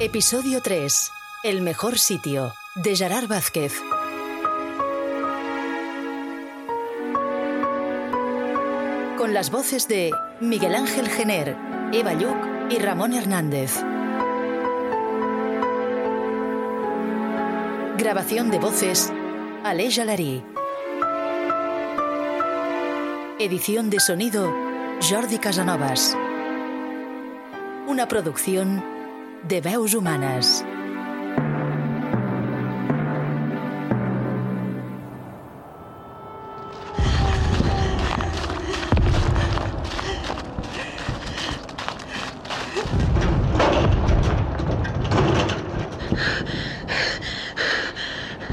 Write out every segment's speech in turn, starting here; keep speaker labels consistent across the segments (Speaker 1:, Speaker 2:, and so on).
Speaker 1: Episodio 3. El mejor sitio. De Gerard Vázquez. Con las voces de Miguel Ángel Gener, Eva Lluc y Ramón Hernández. Grabación de voces, Ale Jalarí. Edición de sonido, Jordi Casanovas. Una producción de veus humanes.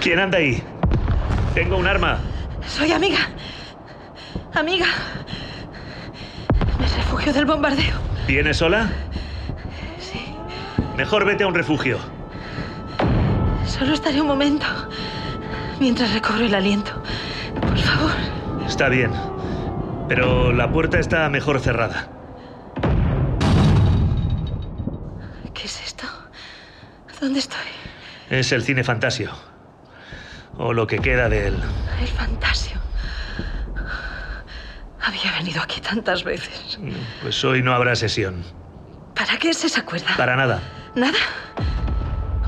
Speaker 2: ¿Quién anda ahí? Tengo un arma.
Speaker 3: Soy amiga. Amiga. Me refugio del bombardeo.
Speaker 2: ¿Vienes sola? Mejor vete a un refugio.
Speaker 3: Solo estaré un momento. Mientras recobro el aliento. Por favor.
Speaker 2: Está bien. Pero la puerta está mejor cerrada.
Speaker 3: ¿Qué es esto? ¿Dónde estoy?
Speaker 2: Es el cine Fantasio. O lo que queda de él.
Speaker 3: El Fantasio. Había venido aquí tantas veces.
Speaker 2: Pues hoy no habrá sesión.
Speaker 3: ¿Para qué es esa cuerda?
Speaker 2: Para nada.
Speaker 3: ¿Nada?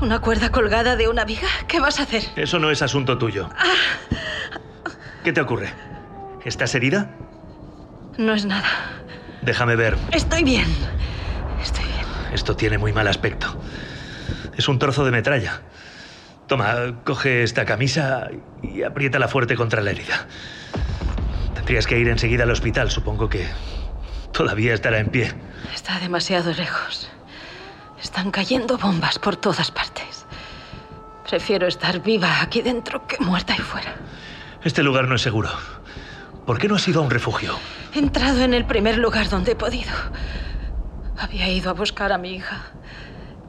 Speaker 3: ¿Una cuerda colgada de una viga? ¿Qué vas a hacer?
Speaker 2: Eso no es asunto tuyo. ¿Qué te ocurre? ¿Estás herida?
Speaker 3: No es nada.
Speaker 2: Déjame ver.
Speaker 3: Estoy bien. Estoy bien.
Speaker 2: Esto tiene muy mal aspecto. Es un trozo de metralla. Toma, coge esta camisa y apriétala fuerte contra la herida. Tendrías que ir enseguida al hospital. Supongo que todavía estará en pie.
Speaker 3: Está demasiado lejos. Están cayendo bombas por todas partes. Prefiero estar viva aquí dentro que muerta ahí fuera.
Speaker 2: Este lugar no es seguro. ¿Por qué no has ido a un refugio?
Speaker 3: He entrado en el primer lugar donde he podido. Había ido a buscar a mi hija,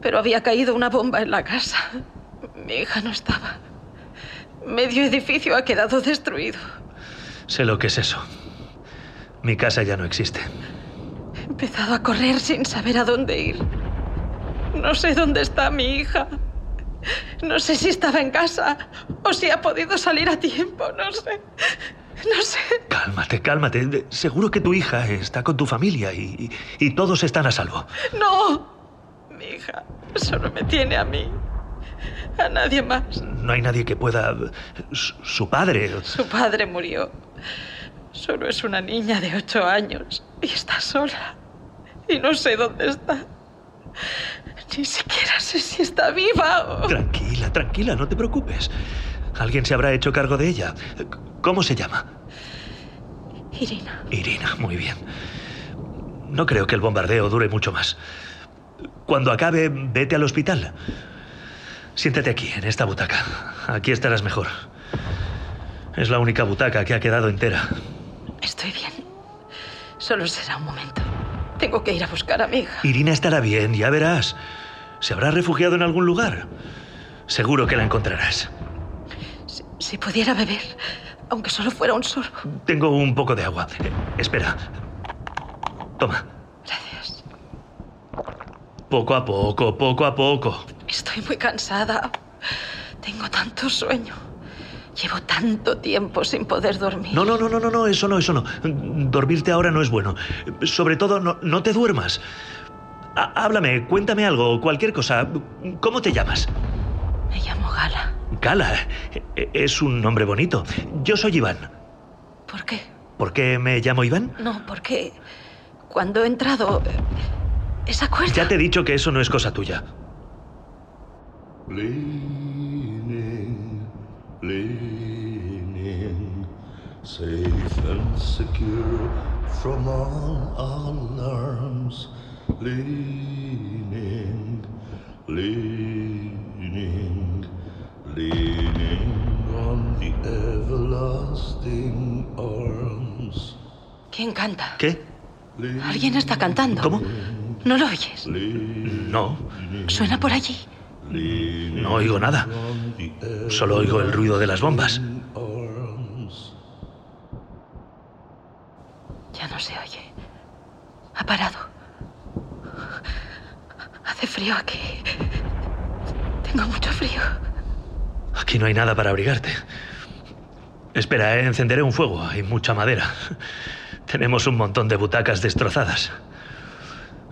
Speaker 3: pero había caído una bomba en la casa. Mi hija no estaba. Medio edificio ha quedado destruido.
Speaker 2: Sé lo que es eso. Mi casa ya no existe.
Speaker 3: He empezado a correr sin saber a dónde ir. No sé dónde está mi hija. No sé si estaba en casa o si ha podido salir a tiempo. No sé. No sé.
Speaker 2: Cálmate, cálmate. Seguro que tu hija está con tu familia y, y- y todos están a salvo.
Speaker 3: No. Mi hija solo me tiene a mí. A nadie más.
Speaker 2: No hay nadie que pueda... Su, su padre...
Speaker 3: Su padre murió. Solo es una niña de ocho años y está sola. Y no sé dónde está. Ni siquiera sé si está viva o...
Speaker 2: Tranquila, tranquila, no te preocupes. Alguien se habrá hecho cargo de ella. ¿Cómo se llama?
Speaker 3: Irina.
Speaker 2: Irina, muy bien. No creo que el bombardeo dure mucho más. Cuando acabe, vete al hospital. Siéntate aquí, en esta butaca. Aquí estarás mejor. Es la única butaca que ha quedado entera.
Speaker 3: Estoy bien. Solo será un momento. Tengo que ir a buscar a mi hija.
Speaker 2: Irina estará bien, ya verás. ¿Se habrá refugiado en algún lugar? Seguro que la encontrarás.
Speaker 3: Si, si pudiera beber, aunque solo fuera un sorbo.
Speaker 2: Tengo un poco de agua. Eh, espera. Toma.
Speaker 3: Gracias.
Speaker 2: Poco a poco, poco a poco.
Speaker 3: Estoy muy cansada. Tengo tanto sueño. Llevo tanto tiempo sin poder dormir.
Speaker 2: No, no, no, no, no, no, eso no, eso no. Dormirte ahora no es bueno. Sobre todo, no, no te duermas. Há- háblame, cuéntame algo, cualquier cosa. ¿Cómo te llamas?
Speaker 3: Me llamo Gala.
Speaker 2: Gala. E- Es un nombre bonito. Yo soy Iván.
Speaker 3: ¿Por qué?
Speaker 2: ¿Por qué me llamo Iván?
Speaker 3: No, porque cuando he entrado... eh, Esa cuerda...
Speaker 2: Ya te he dicho que eso no es cosa tuya.
Speaker 4: Leaning, leaning, safe and secure from all alarms, leaning, leaning, leaning on the everlasting arms.
Speaker 3: ¿Quién canta?
Speaker 2: ¿Qué?
Speaker 3: Alguien está cantando.
Speaker 2: ¿Cómo?
Speaker 3: ¿No lo oyes?
Speaker 2: No,
Speaker 3: Suena por allí.
Speaker 2: no oigo nada. Solo oigo el ruido de las bombas.
Speaker 3: Ya no se oye. Ha parado. Frío aquí. Tengo mucho frío.
Speaker 2: Aquí no hay nada para abrigarte. Espera, eh, encenderé un fuego. Hay mucha madera. Tenemos un montón de butacas destrozadas.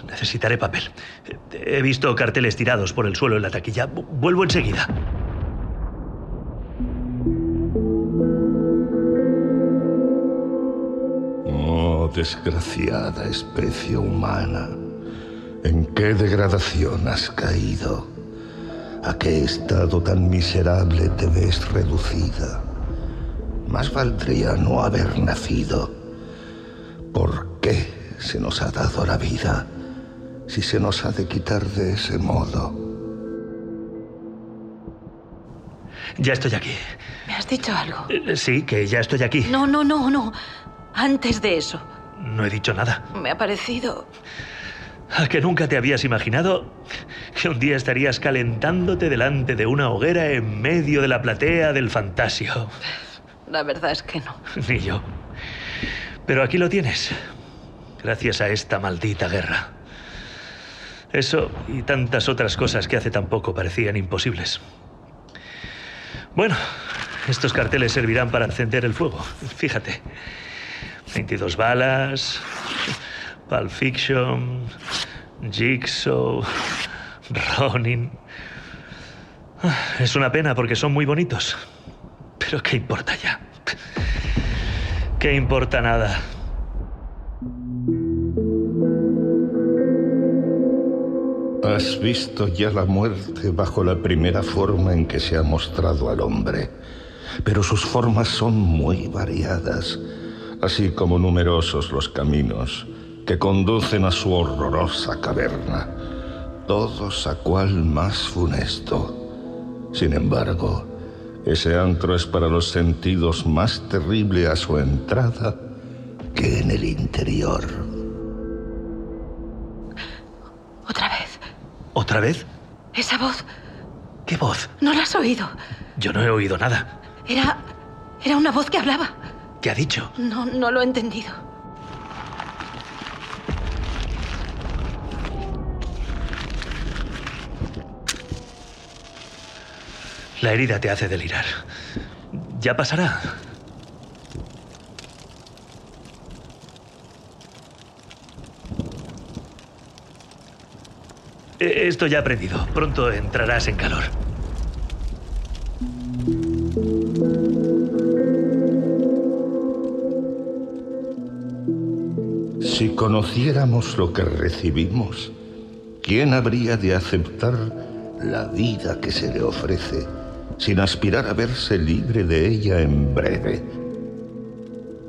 Speaker 2: Necesitaré papel. He visto carteles tirados por el suelo en la taquilla. Vu- Vuelvo enseguida.
Speaker 4: Oh, desgraciada especie humana, ¿en qué degradación has caído? ¿A qué estado tan miserable te ves reducida? Más valdría no haber nacido. ¿Por qué se nos ha dado la vida si se nos ha de quitar de ese modo?
Speaker 2: Ya estoy aquí.
Speaker 3: ¿Me has dicho algo?
Speaker 2: Eh, Sí, que ya estoy aquí.
Speaker 3: No, no, no, no. Antes de eso,
Speaker 2: No he dicho nada.
Speaker 3: me ha parecido...
Speaker 2: ¿A que nunca te habías imaginado que un día estarías calentándote delante de una hoguera en medio de la platea del Fantasio?
Speaker 3: La verdad es que no.
Speaker 2: Ni yo. Pero aquí lo tienes. Gracias a esta maldita guerra. Eso y tantas otras cosas que hace tan poco parecían imposibles. Bueno, estos carteles servirán para encender el fuego. Fíjate. 22 balas, Pulp Fiction, Jigsaw, Ronin. Es una pena porque son muy bonitos. Pero ¿qué importa ya? ¿Qué importa nada?
Speaker 4: Has visto ya la muerte bajo la primera forma en que se ha mostrado al hombre, pero sus formas son muy variadas, así como numerosos los caminos que conducen a su horrorosa caverna, todos a cual más funesto. Sin embargo, ese antro es para los sentidos más terrible a su entrada que en el interior.
Speaker 3: Otra vez.
Speaker 2: ¿Otra vez?
Speaker 3: Esa voz.
Speaker 2: ¿Qué voz?
Speaker 3: ¿No la has oído?
Speaker 2: Yo no he oído nada.
Speaker 3: Era... Era una voz que hablaba.
Speaker 2: ¿Qué ha dicho?
Speaker 3: No, no lo he entendido.
Speaker 2: La herida te hace delirar. Ya pasará. Eh, Esto ya he aprendido. Pronto entrarás en calor.
Speaker 4: Si conociéramos lo que recibimos, ¿quién habría de aceptar la vida que se le ofrece sin aspirar a verse libre de ella en breve?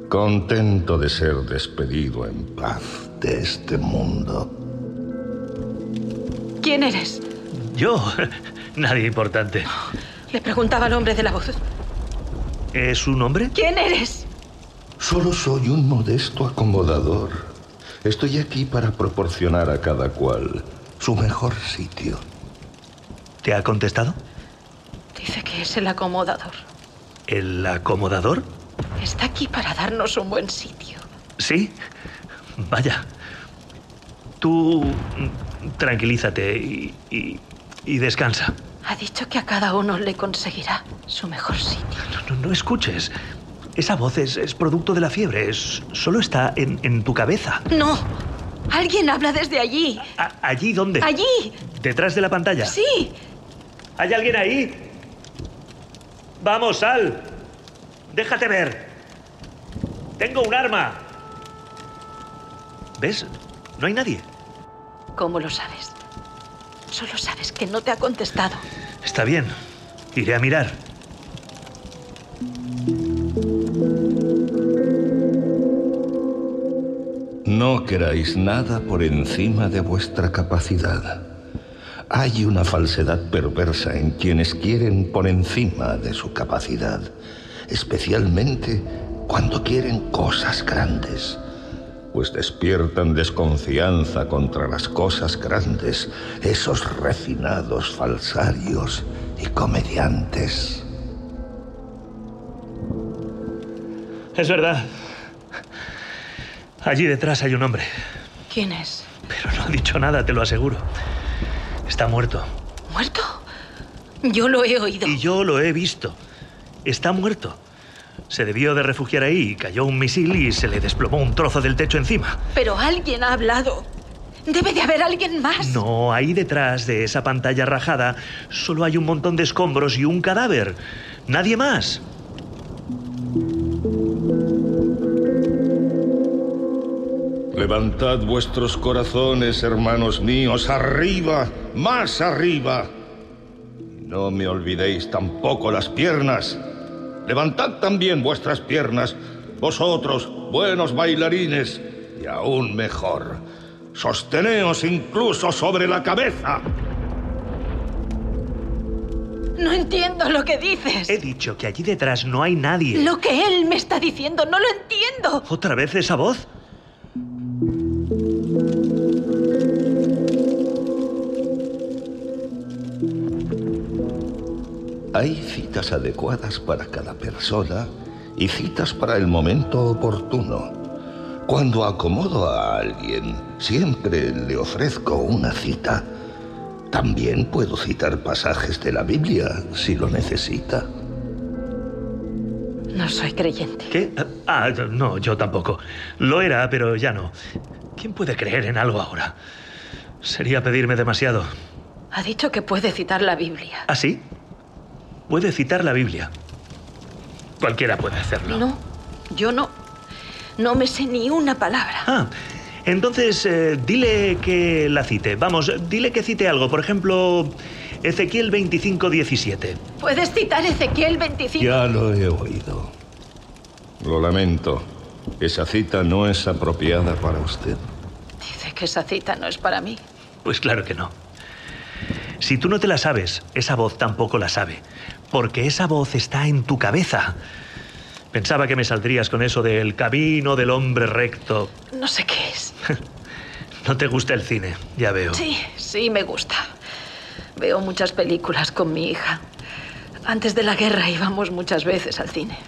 Speaker 4: Contento de ser despedido en paz de este mundo.
Speaker 3: ¿Quién eres?
Speaker 2: Yo, nadie importante.
Speaker 3: Le preguntaba al hombre de la voz.
Speaker 2: ¿Es un hombre?
Speaker 3: ¿Quién eres?
Speaker 4: Solo soy un modesto acomodador. Estoy aquí para proporcionar a cada cual su mejor sitio.
Speaker 2: ¿Te ha contestado?
Speaker 3: Es el acomodador.
Speaker 2: ¿El acomodador?
Speaker 3: Está aquí para darnos un buen sitio.
Speaker 2: Sí. Vaya. Tú tranquilízate y, y- y descansa.
Speaker 3: Ha dicho que a cada uno le conseguirá su mejor sitio.
Speaker 2: No, no, no escuches. Esa voz es, es producto de la fiebre. Es, solo está en, en tu cabeza.
Speaker 3: No. Alguien habla desde allí.
Speaker 2: A- ¿Allí dónde?
Speaker 3: Allí.
Speaker 2: ¿Detrás de la pantalla?
Speaker 3: Sí.
Speaker 2: ¿Hay alguien ahí? Vamos, sal. Déjate ver. Tengo un arma. ¿Ves? No hay nadie.
Speaker 3: ¿Cómo lo sabes? Solo sabes que no te ha contestado.
Speaker 2: Está bien. Iré a mirar.
Speaker 4: no queráis nada por encima de vuestra capacidad. Hay una falsedad perversa en quienes quieren por encima de su capacidad, especialmente cuando quieren cosas grandes, pues despiertan desconfianza contra las cosas grandes, esos refinados falsarios y comediantes.
Speaker 2: Es verdad. Allí detrás hay un hombre.
Speaker 3: ¿Quién es?
Speaker 2: Pero no ha dicho nada, te lo aseguro. Está muerto.
Speaker 3: ¿Muerto? Yo lo he oído.
Speaker 2: Y yo lo he visto. Está muerto. Se debió de refugiar ahí, cayó un misil y se le desplomó un trozo del techo encima.
Speaker 3: Pero alguien ha hablado. Debe de haber alguien más.
Speaker 2: No, ahí detrás de esa pantalla rajada solo hay un montón de escombros y un cadáver. Nadie más.
Speaker 4: Levantad vuestros corazones, hermanos míos, arriba, más arriba. No me olvidéis tampoco las piernas. Levantad también vuestras piernas, vosotros, buenos bailarines, y aún mejor, sosteneos incluso sobre la cabeza.
Speaker 3: No entiendo lo que dices.
Speaker 2: He dicho que allí detrás no hay nadie.
Speaker 3: Lo que él me está diciendo, no lo entiendo.
Speaker 2: ¿Otra vez esa voz?
Speaker 4: Hay citas adecuadas para cada persona y citas para el momento oportuno. Cuando acomodo a alguien, siempre le ofrezco una cita. También puedo citar pasajes de la Biblia si lo necesita.
Speaker 3: No soy creyente.
Speaker 2: ¿Qué? Ah, no, yo tampoco. Lo era, pero ya no. ¿Quién puede creer en algo ahora? Sería pedirme demasiado.
Speaker 3: Ha dicho que puede citar la Biblia.
Speaker 2: ¿Ah, sí? Puede citar la Biblia. Cualquiera puede hacerlo.
Speaker 3: No, yo no. No me sé ni una palabra.
Speaker 2: Ah, entonces eh, dile que la cite. Vamos, dile que cite algo. Por ejemplo, Ezequiel 25, 17.
Speaker 3: ¿Puedes citar Ezequiel 25?
Speaker 4: Ya lo he oído. Lo lamento. Esa cita no es apropiada para usted.
Speaker 3: Dice que esa cita no es para mí.
Speaker 2: Pues claro que no. Si tú no te la sabes, esa voz tampoco la sabe. Porque esa voz está en tu cabeza. Pensaba que me saldrías con eso del camino del hombre recto.
Speaker 3: No sé qué es.
Speaker 2: No te gusta el cine, ya veo.
Speaker 3: Sí, sí, me gusta. Veo muchas películas con mi hija. Antes de la guerra íbamos muchas veces al cine.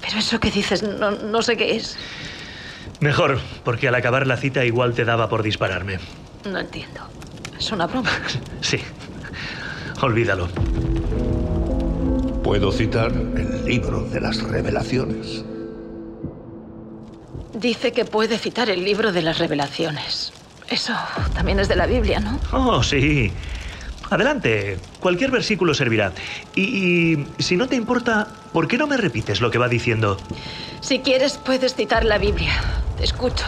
Speaker 3: Pero eso que dices, no, no sé qué es.
Speaker 2: Mejor, porque al acabar la cita igual te daba por dispararme.
Speaker 3: No entiendo. Es una broma.
Speaker 2: Sí. Olvídalo.
Speaker 4: Puedo citar el libro de las revelaciones.
Speaker 3: Dice que puede citar el libro de las revelaciones. Eso también es de la Biblia, ¿no?
Speaker 2: Oh, sí. Adelante. Cualquier versículo servirá. Y, y, si no te importa, ¿por qué no me repites lo que va diciendo?
Speaker 3: Si quieres, puedes citar la Biblia. Te escucho.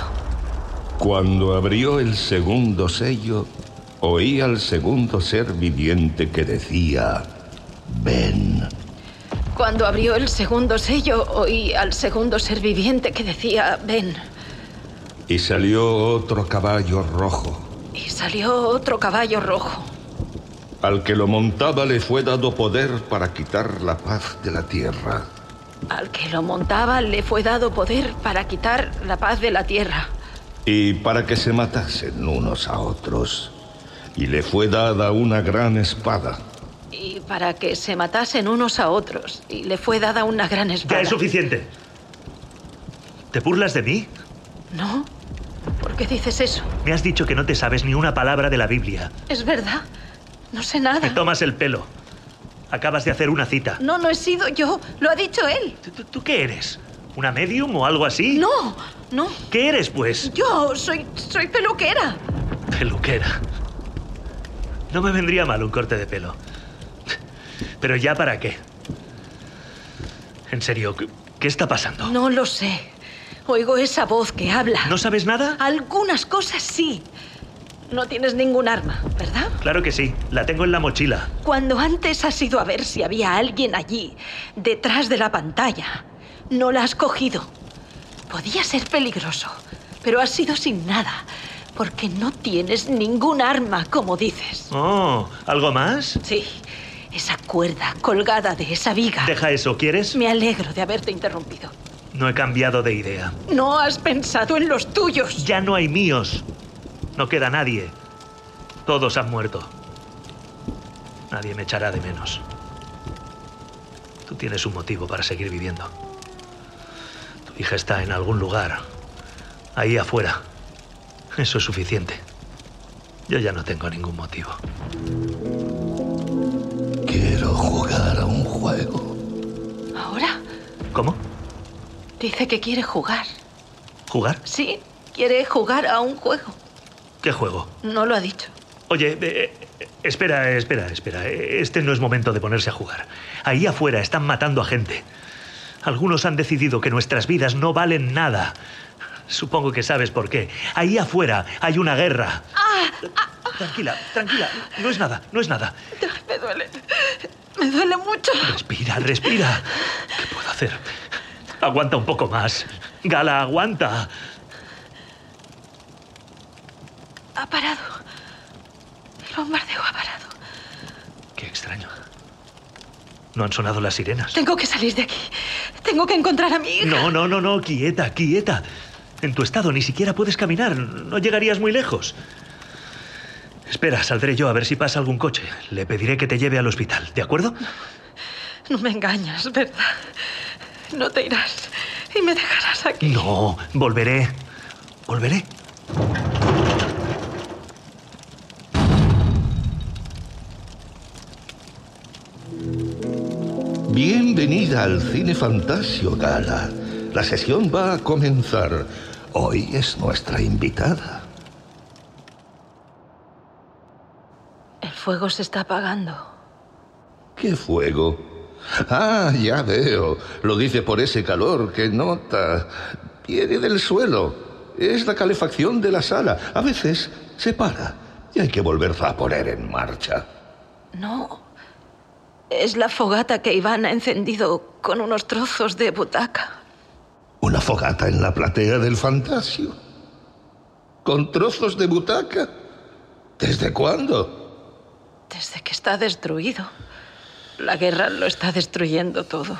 Speaker 4: Cuando abrió el segundo sello, oí al segundo ser viviente que decía, ven.
Speaker 3: Cuando abrió el segundo sello, oí al segundo ser viviente que decía, ven.
Speaker 4: Y salió otro caballo rojo.
Speaker 3: Y salió otro caballo rojo.
Speaker 4: Al que lo montaba le fue dado poder para quitar la paz de la tierra.
Speaker 3: Al que lo montaba le fue dado poder para quitar la paz de la tierra.
Speaker 4: Y para que se matasen unos a otros. Y le fue dada una gran espada.
Speaker 3: Y para que se matasen unos a otros. Y le fue dada una gran espada.
Speaker 2: Ya es suficiente. ¿Te burlas de mí?
Speaker 3: No. ¿Por qué dices eso?
Speaker 2: Me has dicho que no te sabes ni una palabra de la Biblia.
Speaker 3: Es verdad. No sé nada.
Speaker 2: Me tomas el pelo. Acabas de hacer una cita.
Speaker 3: No, no he sido yo. Lo ha dicho él.
Speaker 2: ¿Tú, tú, tú qué eres? ¿Una medium o algo así?
Speaker 3: No, no.
Speaker 2: ¿Qué eres, pues?
Speaker 3: Yo soy, soy peluquera.
Speaker 2: Peluquera. No me vendría mal un corte de pelo. Pero ya para qué. En serio, ¿qué, qué está pasando?
Speaker 3: No lo sé. Oigo esa voz que habla.
Speaker 2: ¿No sabes nada?
Speaker 3: Algunas cosas sí. No tienes ningún arma, ¿verdad?
Speaker 2: Claro que sí. La tengo en la mochila.
Speaker 3: Cuando antes has ido a ver si había alguien allí, detrás de la pantalla, no la has cogido. Podía ser peligroso. Pero has sido sin nada. Porque no tienes ningún arma, como dices.
Speaker 2: Oh, ¿algo más?
Speaker 3: Sí, esa cuerda colgada de esa viga.
Speaker 2: Deja eso, ¿quieres?
Speaker 3: Me alegro de haberte interrumpido.
Speaker 2: No he cambiado de idea.
Speaker 3: No has pensado en los tuyos.
Speaker 2: Ya no hay míos. No queda nadie. Todos han muerto. Nadie me echará de menos. Tú tienes un motivo para seguir viviendo. Tu hija está en algún lugar. Ahí afuera. Eso es suficiente. Yo ya no tengo ningún motivo.
Speaker 4: Jugar a un juego.
Speaker 3: ¿Ahora?
Speaker 2: ¿Cómo?
Speaker 3: Dice que quiere jugar.
Speaker 2: ¿Jugar?
Speaker 3: Sí, quiere jugar a un juego.
Speaker 2: ¿Qué juego?
Speaker 3: No lo ha dicho.
Speaker 2: Oye, eh, eh, espera, espera, espera. Este no es momento de ponerse a jugar. Ahí afuera están matando a gente. Algunos han decidido que nuestras vidas no valen nada. Supongo que sabes por qué. Ahí afuera hay una guerra. Tranquila, tranquila. No es nada, no es nada.
Speaker 3: Me duele. Me duele mucho.
Speaker 2: Respira, respira. ¿Qué puedo hacer? Aguanta un poco más. Gala, aguanta.
Speaker 3: Ha parado. El bombardeo ha parado.
Speaker 2: Qué extraño. No han sonado las sirenas.
Speaker 3: Tengo que salir de aquí. Tengo que encontrar a mi hija.
Speaker 2: No, no, no, no. Quieta, quieta. En tu estado ni siquiera puedes caminar. No llegarías muy lejos. Espera, saldré yo a ver si pasa algún coche. Le pediré que te lleve al hospital, ¿de acuerdo?
Speaker 3: No me engañas, ¿verdad? No te irás y me dejarás aquí.
Speaker 2: No, volveré. Volveré.
Speaker 4: Bienvenida al Cine Fantasio, Gala. La sesión va a comenzar. Hoy es nuestra invitada.
Speaker 3: Fuego se está apagando.
Speaker 4: ¿Qué fuego? Ah, ya veo. Lo dice por ese calor que nota. Viene del suelo. Es la calefacción de la sala. A veces se para y hay que volverla a poner en marcha.
Speaker 3: No. Es la fogata que Iván ha encendido con unos trozos de butaca.
Speaker 4: ¿Una fogata en la platea del Fantasio? ¿Con trozos de butaca? ¿Desde cuándo?
Speaker 3: Desde que está destruido. La guerra lo está destruyendo todo.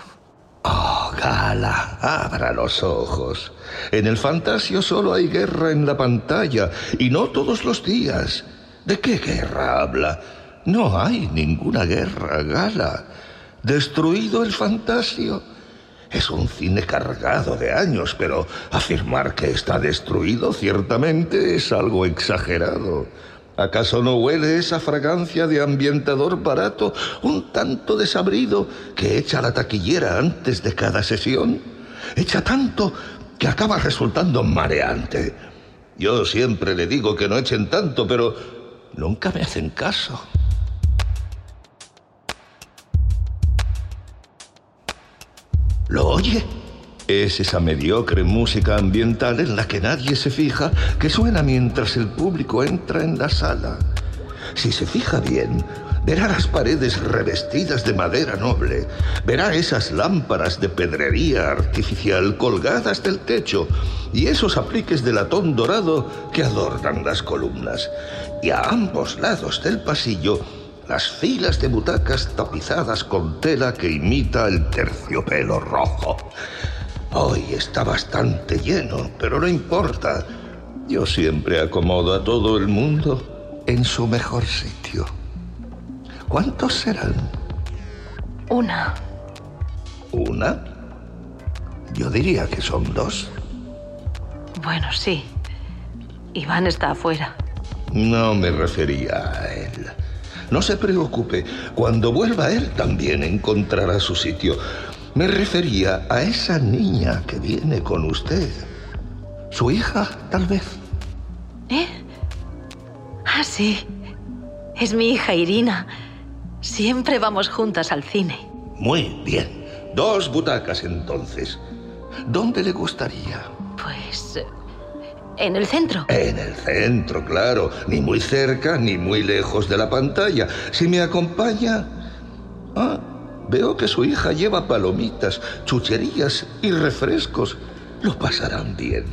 Speaker 4: Oh, Gala, abra los ojos. En el Fantasio solo hay guerra en la pantalla y no todos los días. ¿De qué guerra habla? No hay ninguna guerra, Gala. Destruido el Fantasio. Es un cine cargado de años, pero afirmar que está destruido ciertamente es algo exagerado. ¿Acaso no huele esa fragancia de ambientador barato, un tanto desabrido, que echa la taquillera antes de cada sesión? Echa tanto que acaba resultando mareante. Yo siempre le digo que no echen tanto, pero nunca me hacen caso. ¿Lo oye? Es esa mediocre música ambiental en la que nadie se fija que suena mientras el público entra en la sala. Si se fija bien, verá las paredes revestidas de madera noble, verá esas lámparas de pedrería artificial colgadas del techo y esos apliques de latón dorado que adornan las columnas. Y a ambos lados del pasillo, las filas de butacas tapizadas con tela que imita el terciopelo rojo. Hoy está bastante lleno, pero no importa. Yo siempre acomodo a todo el mundo en su mejor sitio. ¿Cuántos serán?
Speaker 3: Una.
Speaker 4: ¿Una? Yo diría que son dos.
Speaker 3: Bueno, sí. Iván está afuera.
Speaker 4: No me refería a él. No se preocupe, cuando vuelva él también encontrará su sitio. Me refería a esa niña que viene con usted. Su hija, tal vez.
Speaker 3: ¿Eh? Ah, sí. Es mi hija Irina. Siempre vamos juntas al cine.
Speaker 4: Muy bien. Dos butacas entonces. ¿Dónde le gustaría?
Speaker 3: Pues... eh, En el centro.
Speaker 4: En el centro, claro. Ni muy cerca ni muy lejos de la pantalla. Si me acompaña... Ah, veo que su hija lleva palomitas, chucherías y refrescos. Lo pasarán bien.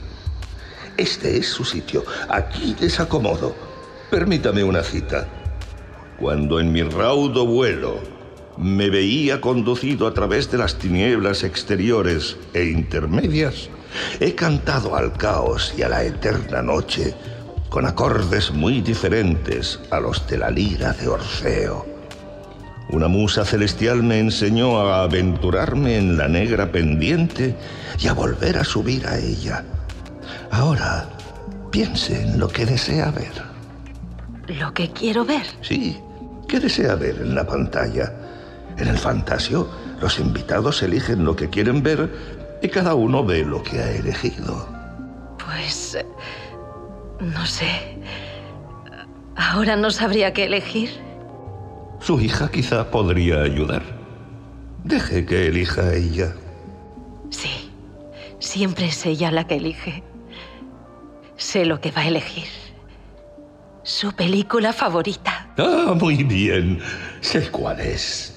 Speaker 4: este es su sitio. Aquí les acomodo. Permítame una cita. Cuando en mi raudo vuelo me veía conducido a través de las tinieblas exteriores e intermedias, he cantado al caos y a la eterna noche con acordes muy diferentes a los de la lira de Orfeo. Una musa celestial me enseñó a aventurarme en la negra pendiente y a volver a subir a ella. Ahora, piense en lo que desea ver.
Speaker 3: ¿Lo que quiero ver?
Speaker 4: Sí, ¿qué desea ver en la pantalla? En el fantasio, los invitados eligen lo que quieren ver y cada uno ve lo que ha elegido.
Speaker 3: Pues... Eh, no sé. Ahora no sabría qué elegir.
Speaker 4: Su hija quizá podría ayudar. Deje que elija ella.
Speaker 3: Sí, siempre es ella la que elige. Sé lo que va a elegir. Su película favorita.
Speaker 4: Ah, muy bien. Sé cuál es.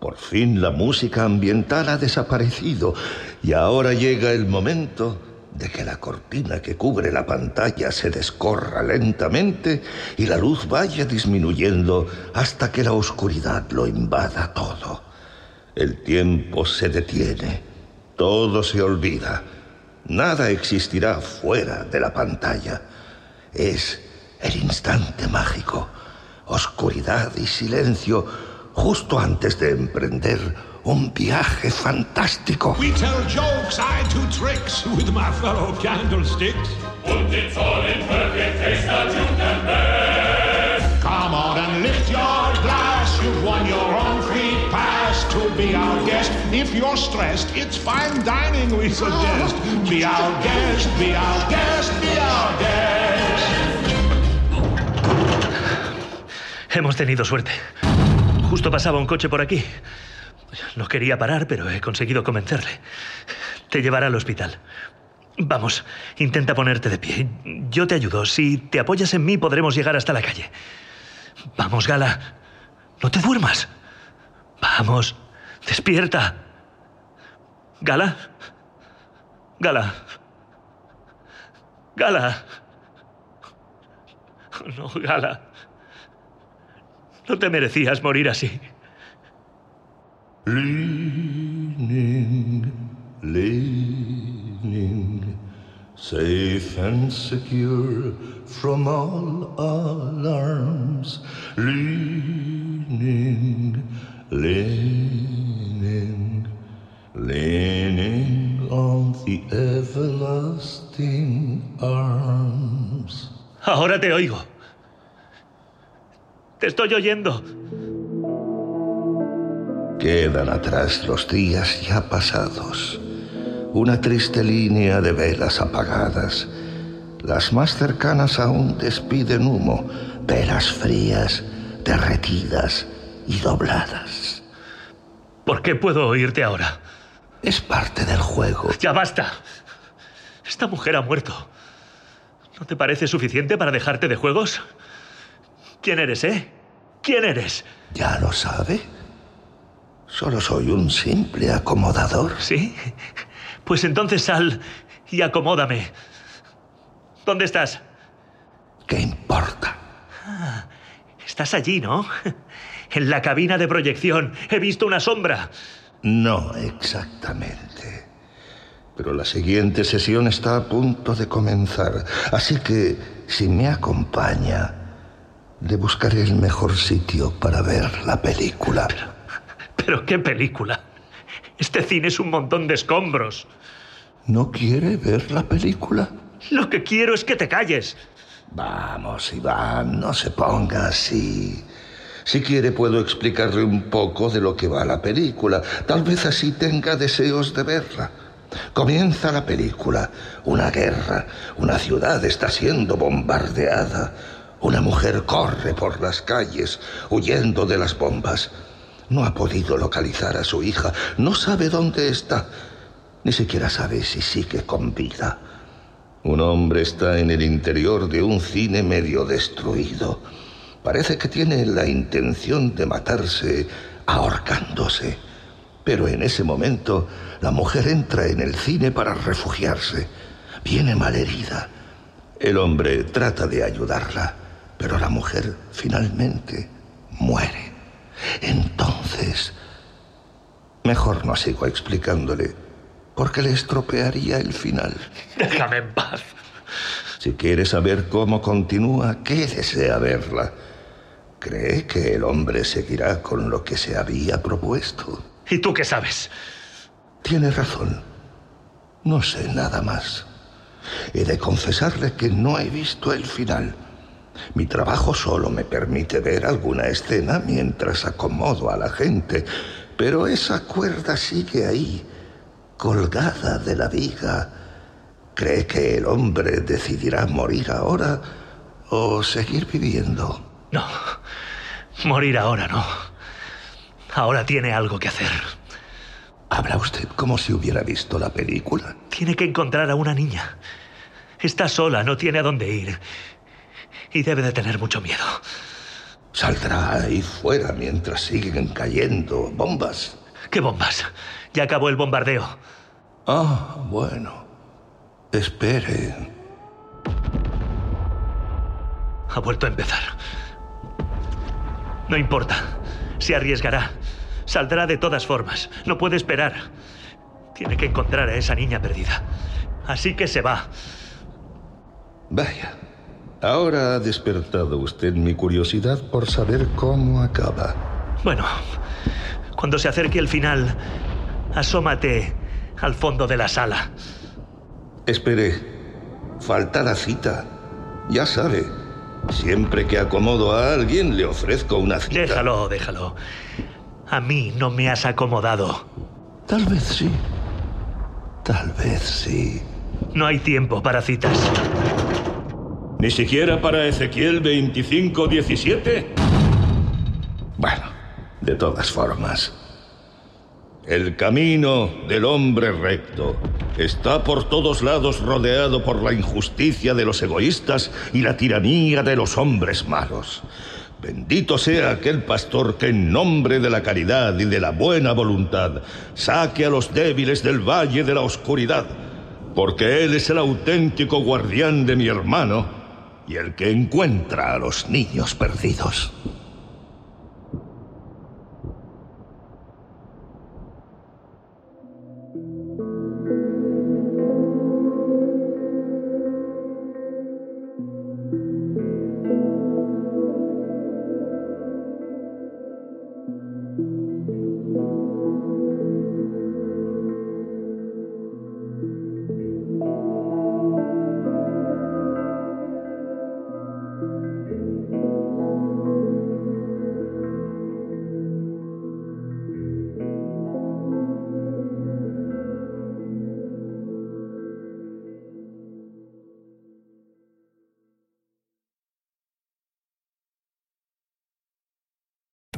Speaker 4: Por fin la música ambiental ha desaparecido y ahora llega el momento de que la cortina que cubre la pantalla se descorra lentamente y la luz vaya disminuyendo hasta que la oscuridad lo invada todo. El tiempo se detiene, todo se olvida, nada existirá fuera de la pantalla. Es el instante mágico, oscuridad y silencio justo antes de emprender un viaje fantástico.
Speaker 5: We tell jokes, I do tricks with my fellow candlesticks. Und it's all in perfect taste that you can bear. Come on and lift your glass, you've won your own free pass to be our guest. If you're stressed, it's fine dining we suggest. Be our guest, be our guest, be our guest.
Speaker 2: Hemos tenido suerte. Justo pasaba un coche por aquí. No quería parar, pero he conseguido convencerle. Te llevará al hospital. Vamos, intenta ponerte de pie. Yo te ayudo. Si te apoyas en mí, podremos llegar hasta la calle. Vamos, Gala. No te duermas. Vamos, despierta. Gala. Gala. Gala. No, Gala. No te merecías morir así.
Speaker 4: Leaning, leaning, safe and secure from all alarms. Leaning, leaning, leaning on the everlasting arms.
Speaker 2: Ahora te oigo. Te estoy oyendo.
Speaker 4: Quedan atrás los días ya pasados. Una triste línea de velas apagadas. Las más cercanas aún despiden humo, velas frías, derretidas y dobladas.
Speaker 2: ¿Por qué puedo oírte ahora?
Speaker 4: Es parte del juego.
Speaker 2: Ya basta. Esta mujer ha muerto. ¿No te parece suficiente para dejarte de juegos? ¿Quién eres, eh? ¿Quién eres?
Speaker 4: ¿Ya lo sabe? Solo soy un simple acomodador.
Speaker 2: ¿Sí? Pues entonces sal y acomódame. ¿Dónde estás?
Speaker 4: ¿Qué importa?
Speaker 2: Ah, estás allí, ¿no? En la cabina de proyección. He visto una sombra.
Speaker 4: No exactamente. Pero la siguiente sesión está a punto de comenzar. Así que, si me acompaña, le buscaré el mejor sitio para ver la película.
Speaker 2: Pero, pero qué película. Este cine es un montón de escombros.
Speaker 4: ¿No quiere ver la película?
Speaker 2: Lo que quiero es que te calles.
Speaker 4: Vamos, Iván, no se ponga así. Si quiere puedo explicarle un poco de lo que va la película. Tal vez así tenga deseos de verla. Comienza la película. Una guerra. Una ciudad está siendo bombardeada. Una mujer corre por las calles huyendo de las bombas. No ha podido localizar a su hija. No sabe dónde está. Ni siquiera sabe si sigue con vida. Un hombre está en el interior de un cine medio destruido. Parece que tiene la intención de matarse ahorcándose. Pero en ese momento, la mujer entra en el cine para refugiarse. Viene malherida. El hombre trata de ayudarla, pero la mujer finalmente muere. Entonces, mejor no sigo explicándole, porque le estropearía el final.
Speaker 2: Déjame en paz.
Speaker 4: Si quiere saber cómo continúa, quédese a verla. ¿Cree que el hombre seguirá con lo que se había propuesto?
Speaker 2: ¿Y tú qué sabes?
Speaker 4: Tiene razón. No sé nada más. He de confesarle que no he visto el final. Mi trabajo solo me permite ver alguna escena mientras acomodo a la gente, pero esa cuerda sigue ahí, colgada de la viga. ¿Cree que el hombre decidirá morir ahora o seguir viviendo?
Speaker 2: No, morir ahora no. Ahora tiene algo que hacer.
Speaker 4: ¿Habla usted como si hubiera visto la película?
Speaker 2: Tiene que encontrar a una niña. Está sola, no tiene a dónde ir. Y debe de tener mucho miedo.
Speaker 4: Saldrá ahí fuera mientras siguen cayendo bombas.
Speaker 2: ¿Qué bombas? Ya acabó el bombardeo.
Speaker 4: Ah, bueno. Espere.
Speaker 2: Ha vuelto a empezar. No importa. Se arriesgará. Saldrá de todas formas. No puede esperar. Tiene que encontrar a esa niña perdida. Así que se va.
Speaker 4: Vaya. Ahora ha despertado usted mi curiosidad por saber cómo acaba.
Speaker 2: Bueno, cuando se acerque el final, asómate al fondo de la sala.
Speaker 4: Espere. Falta la cita. Ya sabe. Siempre que acomodo a alguien le ofrezco una cita.
Speaker 2: Déjalo, déjalo. A mí no me has acomodado.
Speaker 4: Tal vez sí. Tal vez sí.
Speaker 2: No hay tiempo para citas.
Speaker 5: ¿Ni siquiera para Ezequiel 25-17?
Speaker 4: Bueno, de todas formas. El camino del hombre recto está por todos lados rodeado por la injusticia de los egoístas y la tiranía de los hombres malos. Bendito sea aquel pastor que en nombre de la caridad y de la buena voluntad saque a los débiles del valle de la oscuridad, porque Él es el auténtico guardián de mi hermano y el que encuentra a los niños perdidos.